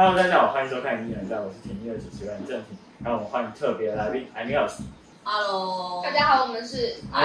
Hello，大家好，欢迎收看《音乐在》，我是庭一的主持人郑婷，然后我们欢迎特别来宾 i m i n u s Hello，大家好，我们是不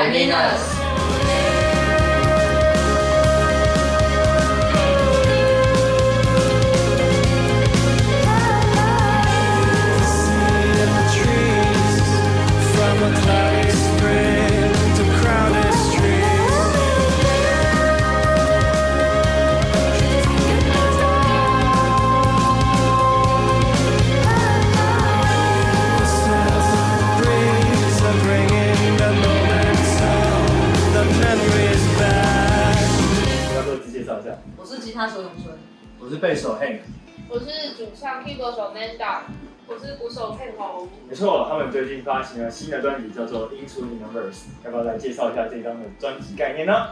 吉他手永春，我是贝手 Hank，我是主唱 keyboard 手 Nanda，我是鼓手佩红。没错，他们最近发行了新的专辑，叫做《Into Universe》，要不要来介绍一下这张的专辑概念呢？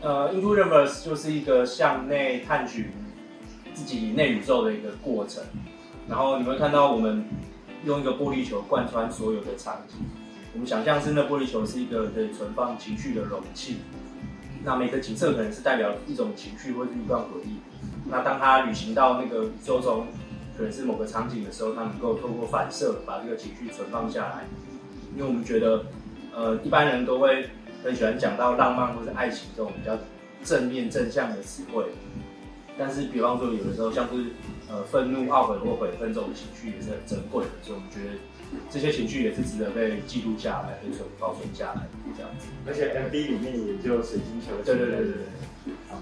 呃，Into Universe 就是一个向内探寻自己内宇宙的一个过程。然后你会看到我们用一个玻璃球贯穿所有的场景，我们想象是那玻璃球是一个可以存放情绪的容器。那每个景色可能是代表一种情绪或是一段回忆。那当它旅行到那个宇宙中，可能是某个场景的时候，它能够透过反射把这个情绪存放下来。因为我们觉得，呃，一般人都会很喜欢讲到浪漫或是爱情这种比较正面正向的词汇，但是比方说有的时候像是呃愤怒、懊悔或悔恨这种情绪也是很珍贵的，所以我们觉得这些情绪也是值得被记录下来、被存保存下来这样子。而且 MV 里面也就水晶球。对对对对对。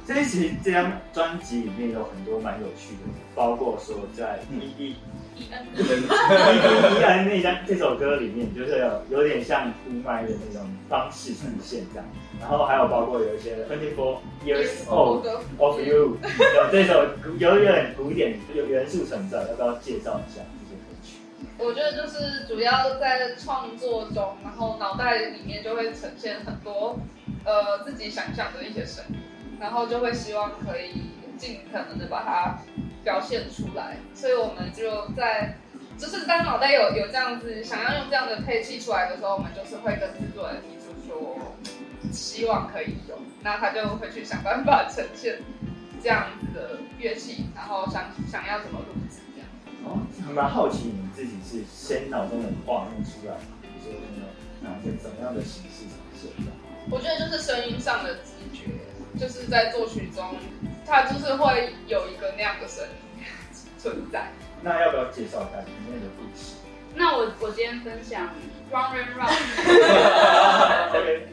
这些其实这张专辑里面有很多蛮有趣的，包括说在 E E 伊恩，E E E N 那张这首歌里面，就是有有点像呼麦的那种方式呈现这样，然后还有包括有一些 Twenty Four Years Old 歌 of You，有这首古有一点古典有元素存在，要不要介绍一下？我觉得就是主要在创作中，然后脑袋里面就会呈现很多呃自己想象的一些声音，然后就会希望可以尽可能的把它表现出来，所以我们就在。就是当脑袋有有这样子想要用这样的配器出来的时候，我们就是会跟制作人提出说，希望可以有，那他就会去想办法呈现这样子的乐器，然后想想要怎么录制。哦，还蛮好奇你自己是先脑中有画面出来吗？比如说有没有哪些怎么样的形式呈现的？我觉得就是声音上的直觉，就是在作曲中，它就是会有一个那样的声音存在。那要不要介绍一下里面的故事那我我今天分享 Run Run Run，？OK，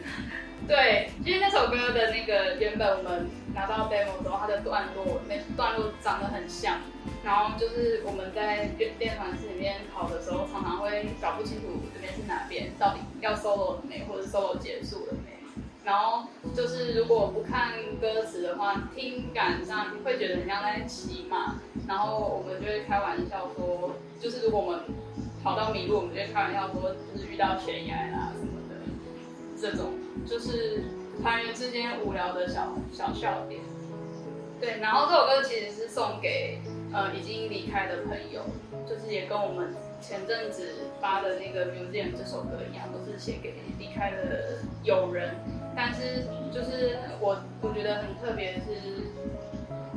对，因为那首歌的那个原本我们拿到 demo 的时候，它的段落那段落长得很像，然后就是我们在练练团室里面跑的时候，常常会搞不清楚这边是哪边，到底要 solo 了没，或者 solo 结束了没。然后就是如果不看歌词的话，听感上会觉得很像在骑马，然后我们就会开玩笑说，就是如果我们跑到迷路，我们就开玩笑说，就是遇到悬崖啦，这种就是团员之间无聊的小小笑点。对，然后这首歌其实是送给呃已经离开的朋友，就是也跟我们前阵子发的那个《Museum》这首歌一样，都是写给离开的友人。但是就是我我觉得很特别是，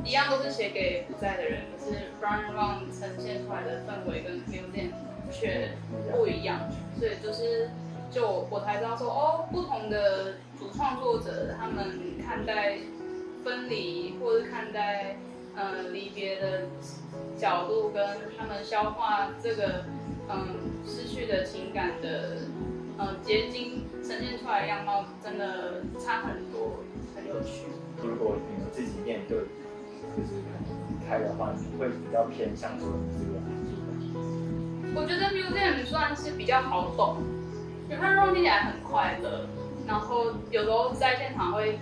一样都是写给不在的人，可是 Run Run 呈现出来的氛围跟 Museum 却不一样，所以就是就我我才知道说哦，不同的主创作者他们看待分离或者看待呃离别的角度，跟他们消化这个嗯失去的情感的呃结晶呈现出来的样貌，真的差很多，很有趣。如果你们自己面对就是离开的话，你会比较偏向说你这个我觉得 museum 算是比较好懂，因为它听起来很快乐，然后有时候在现场会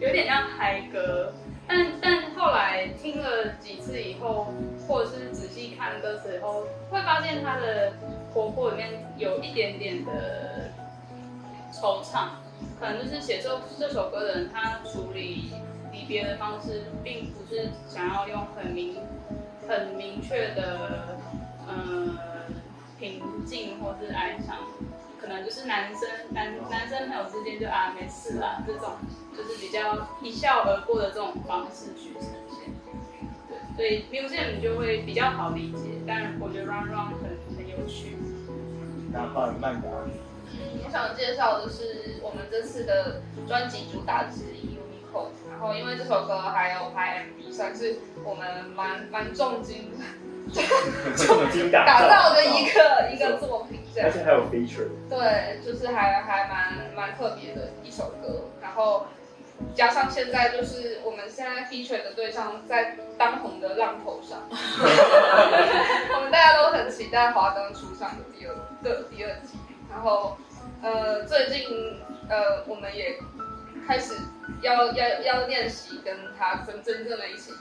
有点像嗨歌，但但后来听了几次以后，或者是仔细看歌词以后，会发现它的活泼里面有一点点的惆怅，可能就是写这这首歌的人，他处理离别的方式，并不是想要用很明很明确的。嗯，平静或是哀伤，可能就是男生男男生朋友之间就啊没事啦，这种就是比较一笑而过的这种方式去呈现。对，所以 museum 就会比较好理解，但我觉得 run run 很很有趣。那换曼达，我想介绍的是我们这次的专辑主打之一 Unico，然后因为这首歌还有拍 MV，算是我们蛮蛮重金 重金打打造的一个一个作品，这样而。且还有 feature，对，就是还还蛮蛮特别的一首歌，然后加上现在就是我们现在 feature 的对象在当红的浪头上，我们大家都很期待《华灯初上》的第二的第二季，然后呃最近呃我们也开始要要要练习跟他真真正的一起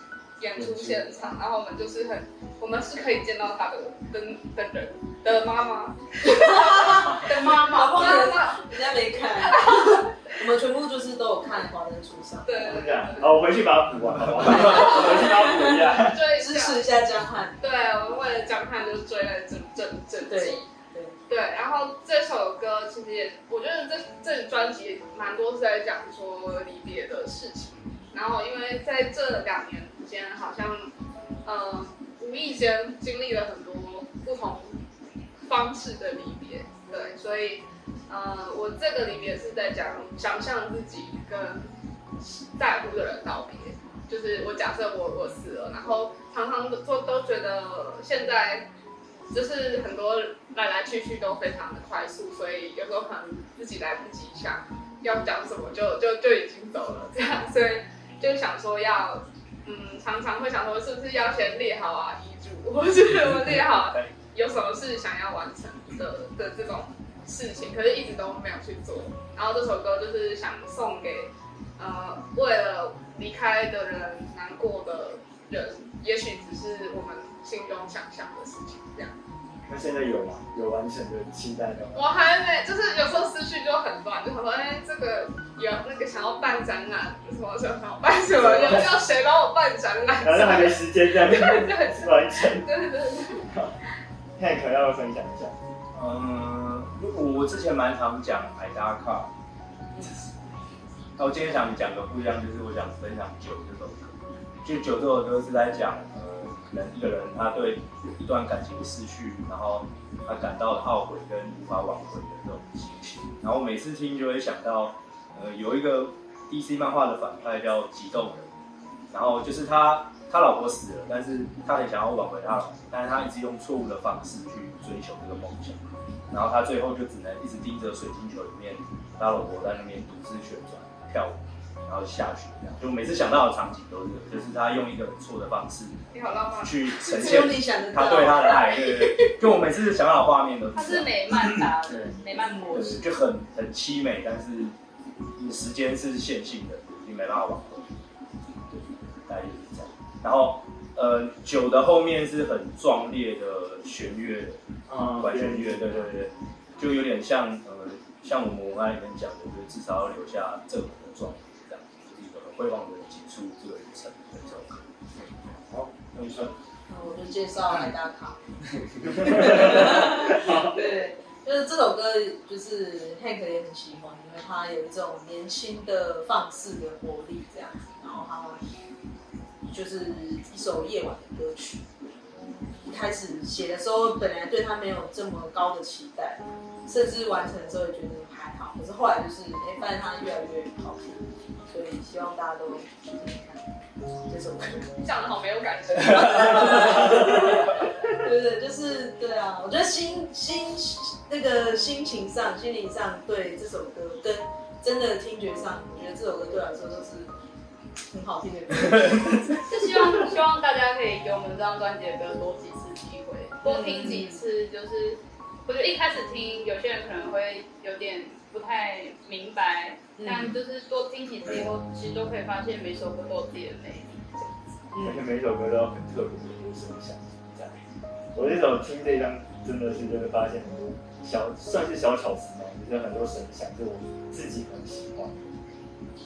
演出现场，然后我们就是很我们是可以见到他的的的人的妈妈 的妈妈妈妈。人家没看，我们全部就是都有看《华灯初上对是这样。好，我回去把它补完，好不好？我回去把它补一下。追》，支持一下江汉。对，我们为了江汉就追了整整整对季。对，对，然后这首歌其实也，我觉得这这专辑蛮多是在讲说离别的事情。然后因为在这两年间，好像呃无意间经历了很多不同方式的离别，对，所以呃我这个离别是在讲想象自己跟在乎的人道别。就是我假设我我死了，然后常常都都都觉得现在就是很多来来去去都非常的快速，所以有时候可能自己来不及想要讲什么就就就已经走了这样，所以就想说要嗯，常常会想说是不是要先列好啊遗嘱，或是我列好有什么事想要完成的的这种事情，可是一直都没有去做。然后这首歌就是想送给呃为了离开的人难过的人，也许只是我们心中想象的事情这样。那现在有吗？有完成的期待的吗？我还没，就是有时候思绪就很乱，就想说，哎、这个有那个想要办展览，什么想要办什么，有要谁帮我办展览？然后还没时间这样对对完成。对对对，看可要分享一下。嗯，我我之前蛮常讲海达卡，那我今天想讲个不一样，就是我想分享《酒》这首歌。就《酒》这首歌是在讲，能一个人他对一段感情失去，然后他感到懊悔跟无法挽回的这种心情。然后每次听就会想到，呃，有一个 DC 漫画的反派叫激动人，然后就是他他老婆死了，但是他很想要挽回他老婆，但是他一直用错误的方式去追求这个梦想，然后他最后就只能一直盯着水晶球里面，他老婆在那边独自旋转跳舞，然后下雪这样，就每次想到的场景都是，就是他用一个很错的方式你好浪漫。去呈现。他对他的爱，对对对，就我每次想到的画面都是。他是美漫达的美漫模对，式，就很很凄美，但是时间是线性的，你没办法挽回。对，大概就是这样。然后，呃，酒的后面是很壮烈的弦乐，嗯管弦乐，对对对，就有点像呃，像我们文案里面讲的，就是至少要留下正文的状态，这样就是一个很辉煌的结束这个旅程的这首歌。好，那你说。那我就介绍海达卡。对，就是这首歌，就是 Hank 也很喜欢，因为他有一种年轻的放肆的活力这样子，然后他就是一首夜晚的歌曲。一开始写的时候，本来对他没有这么高的期待，甚至完成的时候也觉得还好，可是后来就是哎，发现他越来越好听，所以希望大家都听听看这首歌。讲的好没有感觉。对对，就是对啊，我觉得心心那个心情上、心灵上对这首歌跟真的听觉上，我觉得这首歌对我来说都是很好听的歌。就希望希望大家可以给我们这张专辑的歌多几次机会，多听几次。就是我觉得一开始听，有些人可能会有点不太明白，嗯但就是多听几次以后，其实都可以发现每首歌都有自己的魅力。而且每首歌都有很特别的一个声响在。我这首听这张真的是真的发现很多小算是小巧思嘛，就是很多声响就我自己很喜欢，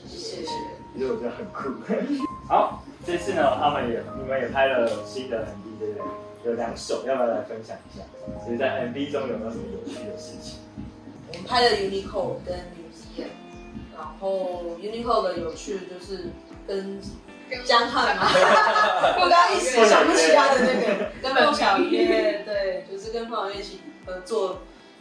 谢谢。其实我觉得很酷。好，这次呢，他们也你们也拍了新的 MV，对不对？有两首，要不要来分享一下？所以在 MV 中有没有什么有趣的事情？我们拍了 Uniqlo 跟 Museum，然后 Uniqlo 的有趣的就是跟跟江汉嘛，我 我刚刚一时想不起他的那个，跟凤小岳，对，就是跟凤小岳一起合作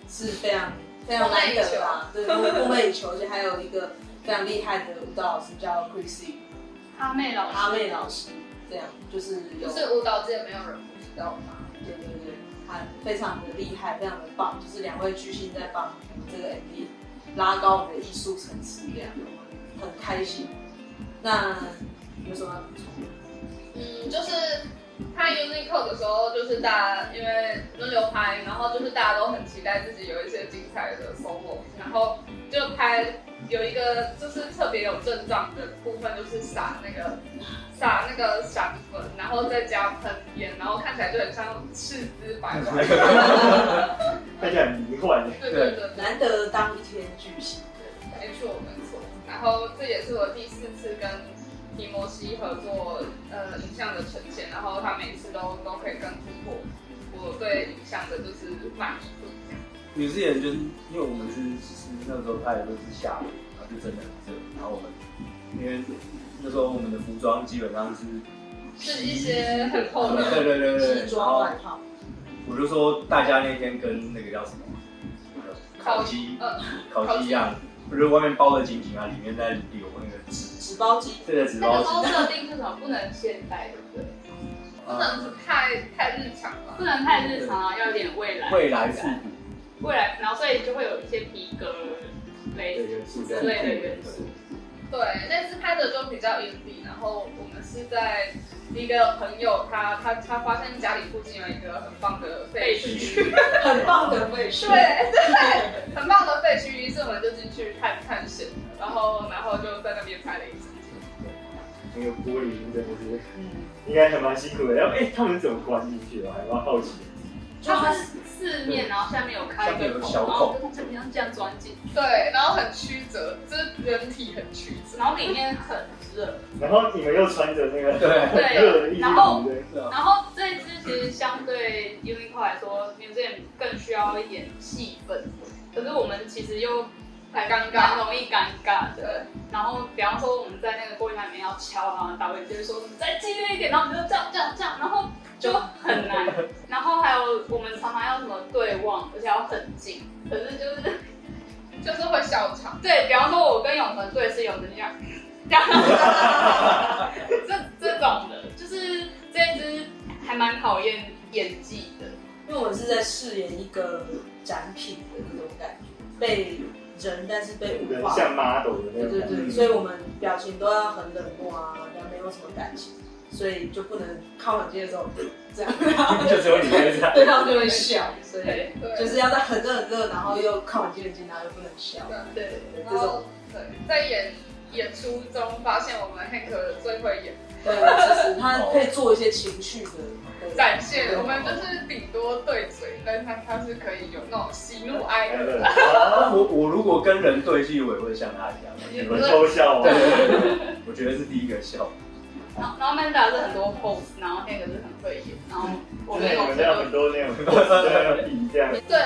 是非常非常难得啦，对，梦梦寐以求，而且还有一个非常厉害的舞蹈老师叫 Chrissy 哈妹老师，阿妹老师，这样就是有就是舞蹈界没有人不知道他。对对他非常的厉害，非常的棒，就是两位巨星在帮我们这个 MV 拉高我们的艺术层次，这样很开心。那有什么要补充？嗯，就是拍 Uniqlo 的时候，就是大家因为轮流拍，然后就是大家都很期待自己有一些精彩的 solo，然后就拍有一个就是特别有症状的部分，就是撒那个撒那个散粉，然后再加喷烟，然后看起来就很像赤姿百万。看起来很迷幻。对对对，难得当一天巨星，没错没错。然后这也是我第四次跟提摩西合作呃影像的呈现，然后他每次都都可以更突破我对影像的就是满意度。女之前就是因为我们是是那时候拍的都是下午，然后就真的很热，然后我们因为那时候我们的服装基本上是是一些很厚的对对对对，西装外套，我就说大家那天跟那个叫什么烤鸡呃烤鸡一样，不是外面包的紧紧啊，里面在流那个纸，纸包鸡，这个纸那包鸡，设定是什么？不能现代，对不对？不能太太日常吧？不能太日常啊，要有点未来。未来复古，未来，然后所以就会有一些皮革类元素在之类的元素。对，那次拍的就比较隐蔽，然后我们是在一个朋友他他他发现家里附近有一个很棒的废墟，很棒的废墟，对对，很棒的废墟，于是我们就进去探探险，然后然后就在那边拍了一支。那个玻璃真的是嗯，应该还蛮辛苦的。然后哎，他们怎么关进去的？我还蛮好奇的。它是四面，然后下面有开一个孔，然后就从这边这样钻进去，对，然后很曲折，就是人体很曲折。然后里面很热。然后你们又穿着那个对很热的衣然后然后这一支其实相对 Uniqlo 来说，Museum 更需要一点气氛，可是我们其实又很尴尬，容易尴尬的。对，然后比方说我们在那个玻璃台里面要敲，然后导演就会说你再激烈一点，然后我们就这样这样这样，然后就很难。对望，而且要很近，可是就是 就是会笑场。对，比方说我跟永成对是永成这样，这样，这这种的，就是这一支还蛮考验演技的。因为我们是在饰演一个展品的那种感觉，被人但是被物化，像 model 的那种对对。对，所以我们表情都要很冷漠啊，然后没有什么感情，所以就不能靠很近的时候这样，就只有你会这样。对方就会笑，所以就是要在很热很热，然后又靠很近很近，然后又不能笑，对。对，对这种然后对，在演演出中发现我们 Hank 最会演对，其实他可以做一些情绪的的展现，我们就是顶多对嘴，但他他是可以有那种喜怒哀哎乐。啊我我如果跟人对戏，我也会像他一样。你们偷笑对吗？对对对，我觉得是第一个笑。然后然后 Manda 是很多 pose，然后 Hank 是很会演，然后我们要成很多那种 pose 在那比这样。对，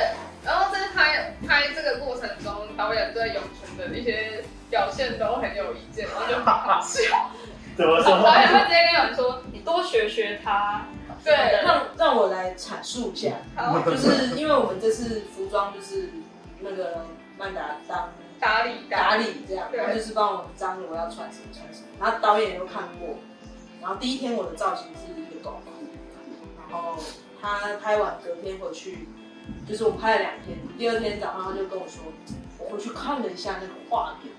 然后在拍拍这个过程中，导演对永纯的一些表现都很有意见，然后就很好笑。怎么说导演会说？直接跟有人说，你多学学他。对，让让我来阐述一下，好，就是因为我们这次服装就是那个曼达当打理打理这样，对他就是帮我们张罗要穿什么穿什么。然后导演又看过，然后第一天我的造型是一个短裤，然后他拍完隔天回去，就是我拍了两天，第二天早上他就跟我说，我回去看了一下那个画面，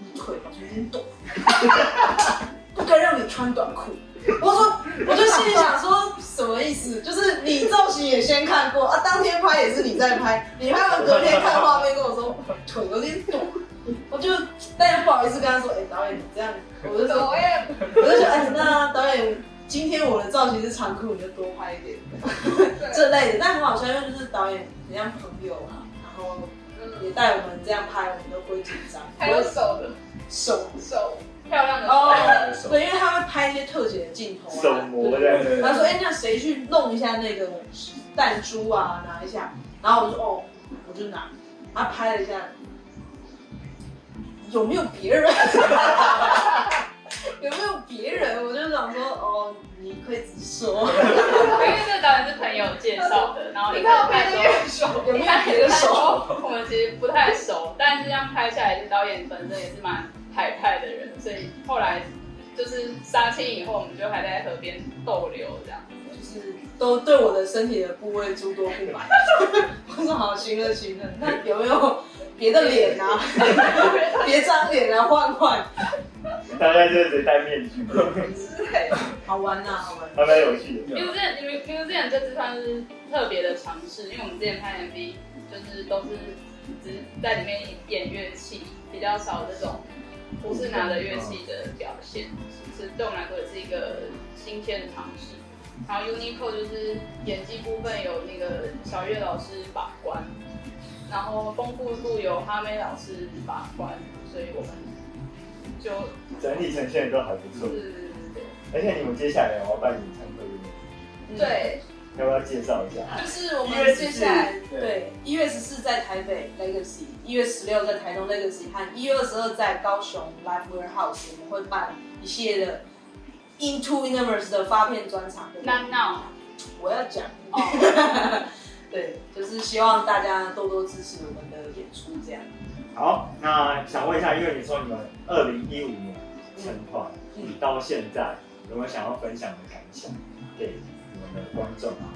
你腿好像有点短，不该让你穿短裤。我说，我就心里想说，什么意思？就是你造型也先看过啊，当天拍也是你在拍，你拍完隔天看画面跟我说腿有点短，我就但不好意思跟他说，哎、导演你这样，我就说，我就说，哎、那导演今天我的造型是长裤，你就多拍一点 这类的，但很好笑，因为就是导演很像朋友啊，然后也带我们这样拍，我们都不会紧张，还有手的手手漂亮的哦手，对，因为他会拍一些特写的镜头啊，手模这样。他说：“哎、那谁去弄一下那个弹珠啊，拿一下。”然后我就哦，我就拿，他拍了一下，有没有别人？有 有没有别人？我就想说，哦，你可以直说，因为这个导演是朋友介绍的，然后你看我拍的时候，有没有别的手？我们其实不太熟，但是这样拍下来，这导演本身也是蛮海派的人，所以后来就是杀青以后，我们就还在河边逗留这样。就是都对我的身体的部位诸多不满。我说好，行了行了，那有没有别的脸啊？别张脸啊，换换。大家就是得戴面具，好玩呐、好玩。还蛮有趣的。Museum Museum 这次算是特别的尝试，因为我们之前拍 MV 就是都是只在里面演乐器，比较少这种不是拿着乐器的表现，是对我们来说也是一个新鲜的尝试。然后 Uniqlo 就是演技部分有那个小月老师把关，然后丰富度由哈妹老师把关，所以我们就整体呈现都还不错，是而且你们接下来要办演唱会，嗯，对，要不要介绍一下？就是我们接下来对对。一月十四在台北 Legacy，一月十六在台东 Legacy 和一月二十二在高雄 Live Warehouse，我们会办一系列的 Into Universe 的发片专场。对不对 Not Now 我要讲，哦，对，就是希望大家多多支持我们的演出，这样。好，那想问一下，因为你说你们二零一五年成团，嗯到现在有没有想要分享的感想给你们的观众啊？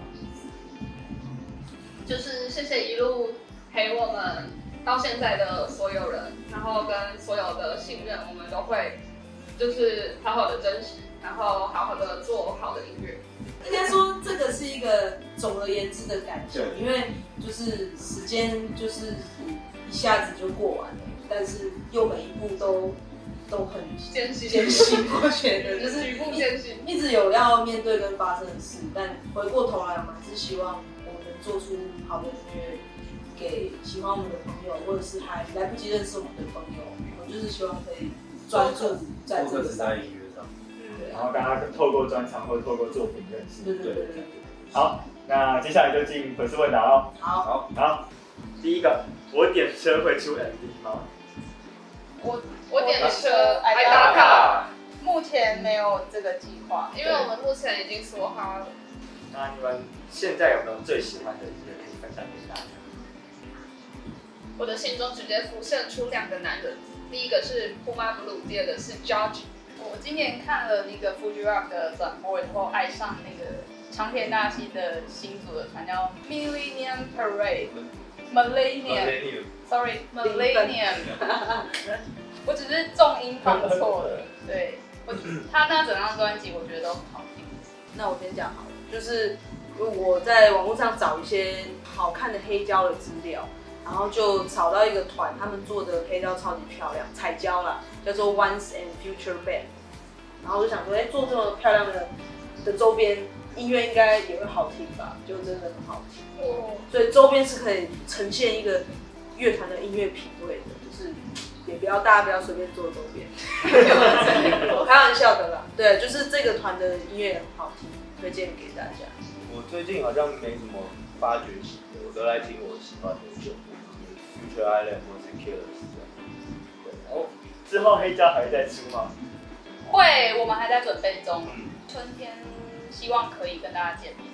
就是谢谢一路陪我们到现在的所有人，然后跟所有的信任，我们都会就是好好的珍惜，然后好好的做好的音乐。应该说这个是一个总而言之的感想，因为就是时间就是一下子就过完了，但是又每一步都都很艰辛艰辛，我觉得就是一步艰辛。一直有要面对跟发生的事，但回过头来，我们还是希望我们能做出好的音乐给喜欢我们的朋友，或者是还来不及认识我们的朋友。我就是希望可以专注在这个上面。然后大家透过专场或透过作品认识。对对对对对。好，那接下来就进粉丝问答喽。好，好，第一个，我点车会出 MV 吗？我我点车爱打卡，目前没有这个计划，因为我们目前已经说好了。那你们现在有没有最喜欢的音乐可以分享给大家？我的心中直接浮现出两个男人，第一个是 Puma Blue，第二个是 George。我今年看了那个 Fuji Rock 的转播以后，爱上那个长田大希的新组的团叫 Millennium Parade，Millennium，Sorry，Millennium。我只是重音放错了，对我他那整张专辑我觉得都很好听。那我先讲好了，就是我在网络上找一些好看的黑胶的资料，然后就找到一个团，他们做的黑胶超级漂亮，彩胶啦，叫做 Once and Future Band。然后我就想说，哎、做这么漂亮的的周边，音乐应该也会好听吧？就真的很好听。哦，所以周边是可以呈现一个乐团的音乐品味的，就是也不要大家不要随便做周边，我开玩笑的啦。对，就是这个团的音乐很好听，推荐给大家。我最近好像没什么发掘新的，我都在听我喜欢的旧歌，Future Island 或是 Killers 这样。对，哦，之后黑胶还会再出吗？会，我们还在准备中，嗯春天希望可以跟大家见面。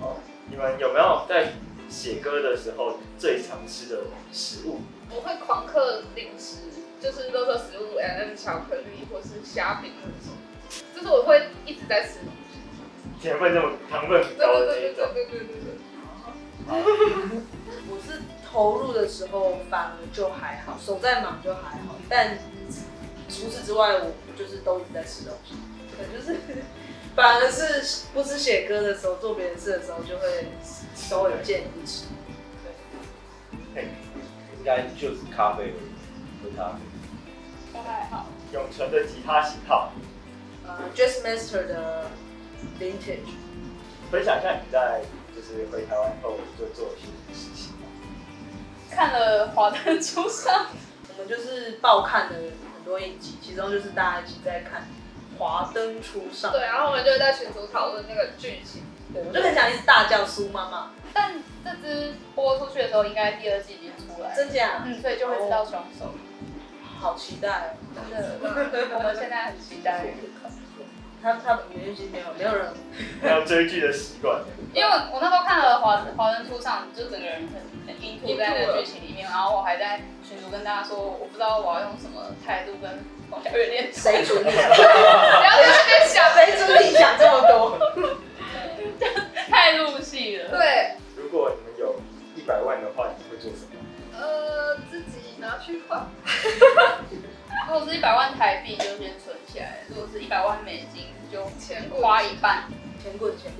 哦，你们有没有在写歌的时候最常吃的食物？我会狂嗑零食，就是都说食物，M、巧克力或是虾饼那种，就是我会一直在吃。甜分那么糖分很对高对对对的那一种。对对对对。我是投入的时候反而就还好，手在忙就还好，但除此之外，我就是都一直在吃东西，可能就是 反而是不是写歌的时候，做别的事的时候，就会手很贱不吃。应该就是咖啡喝咖啡。我还好，永存的吉他型号，呃，Jazz Master 的 Vintage。分享一下你在就是回台湾后就做了些什么事？看了《华灯初上》，我们就是爆看了很多影集，其中就是大家一起在看《华灯初上》。对，然后我们就在群组讨论那个剧情。对，我就很想一直大叫苏妈妈，但这支播出去的时候，应该第二季已经出来了，真假？嗯，所以就会知道凶手。好期待哦，真的，我们现在很期待。他他们没没有没有人 没有追剧的习惯。因为我我那时候看了华华人初上，就整个人很很 into 在那个剧情里面，然后我还在群组跟大家说，我不知道我要用什么态度跟冯小月练手，谁主你？不要在那边想，谁主你想这么多？太入戏了。对，如果你们有一百万的话，你会做什么？呃，自己拿去换。如果是一百万台币，就先存起来；如果是一百万美金，就钱花一半。钱滚钱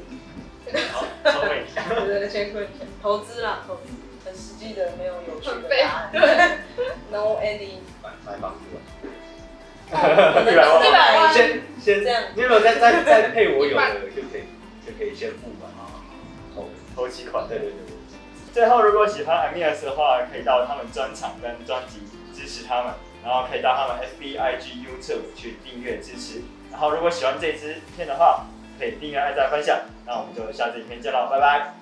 滚，好，超美。对对，钱滚钱，投资啦，投资，很实际的，没有有趣的答案。No any，买买房子吧。一百万一百万先先这样你有没有再再再配我有的就可以就可以先付嘛？投投几款。对对对对。最后，如果喜欢 Amias 的话，可以到他们专场跟专辑支持他们，然后可以到他们 FB、IG、YouTube 去订阅支持。然后，如果喜欢这支影片的话，可以订阅、按赞、分享。那我们就下次影片见喽，拜拜。